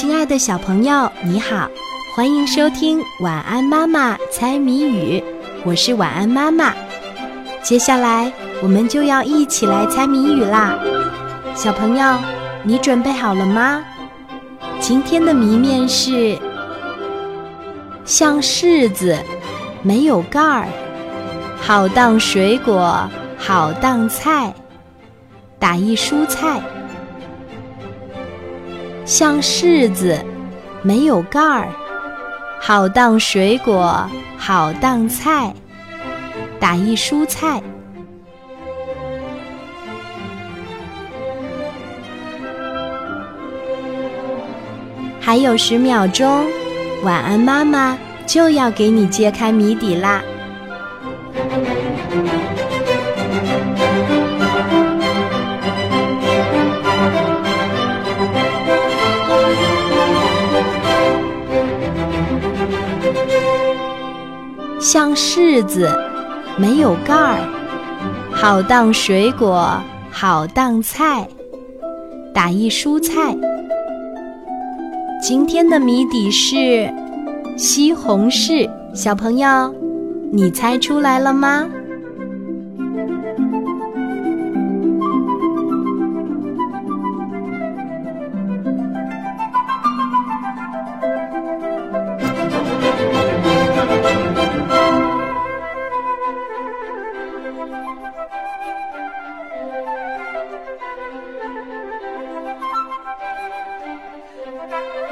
亲爱的小朋友，你好，欢迎收听《晚安妈妈猜谜语》，我是晚安妈妈。接下来我们就要一起来猜谜语啦，小朋友，你准备好了吗？今天的谜面是：像柿子，没有盖儿，好当水果，好当菜，打一蔬菜。像柿子，没有盖儿，好当水果，好当菜，打一蔬菜。还有十秒钟，晚安妈妈就要给你揭开谜底啦。像柿子，没有盖儿，好当水果，好当菜，打一蔬菜。今天的谜底是西红柿，小朋友，你猜出来了吗？Thank you.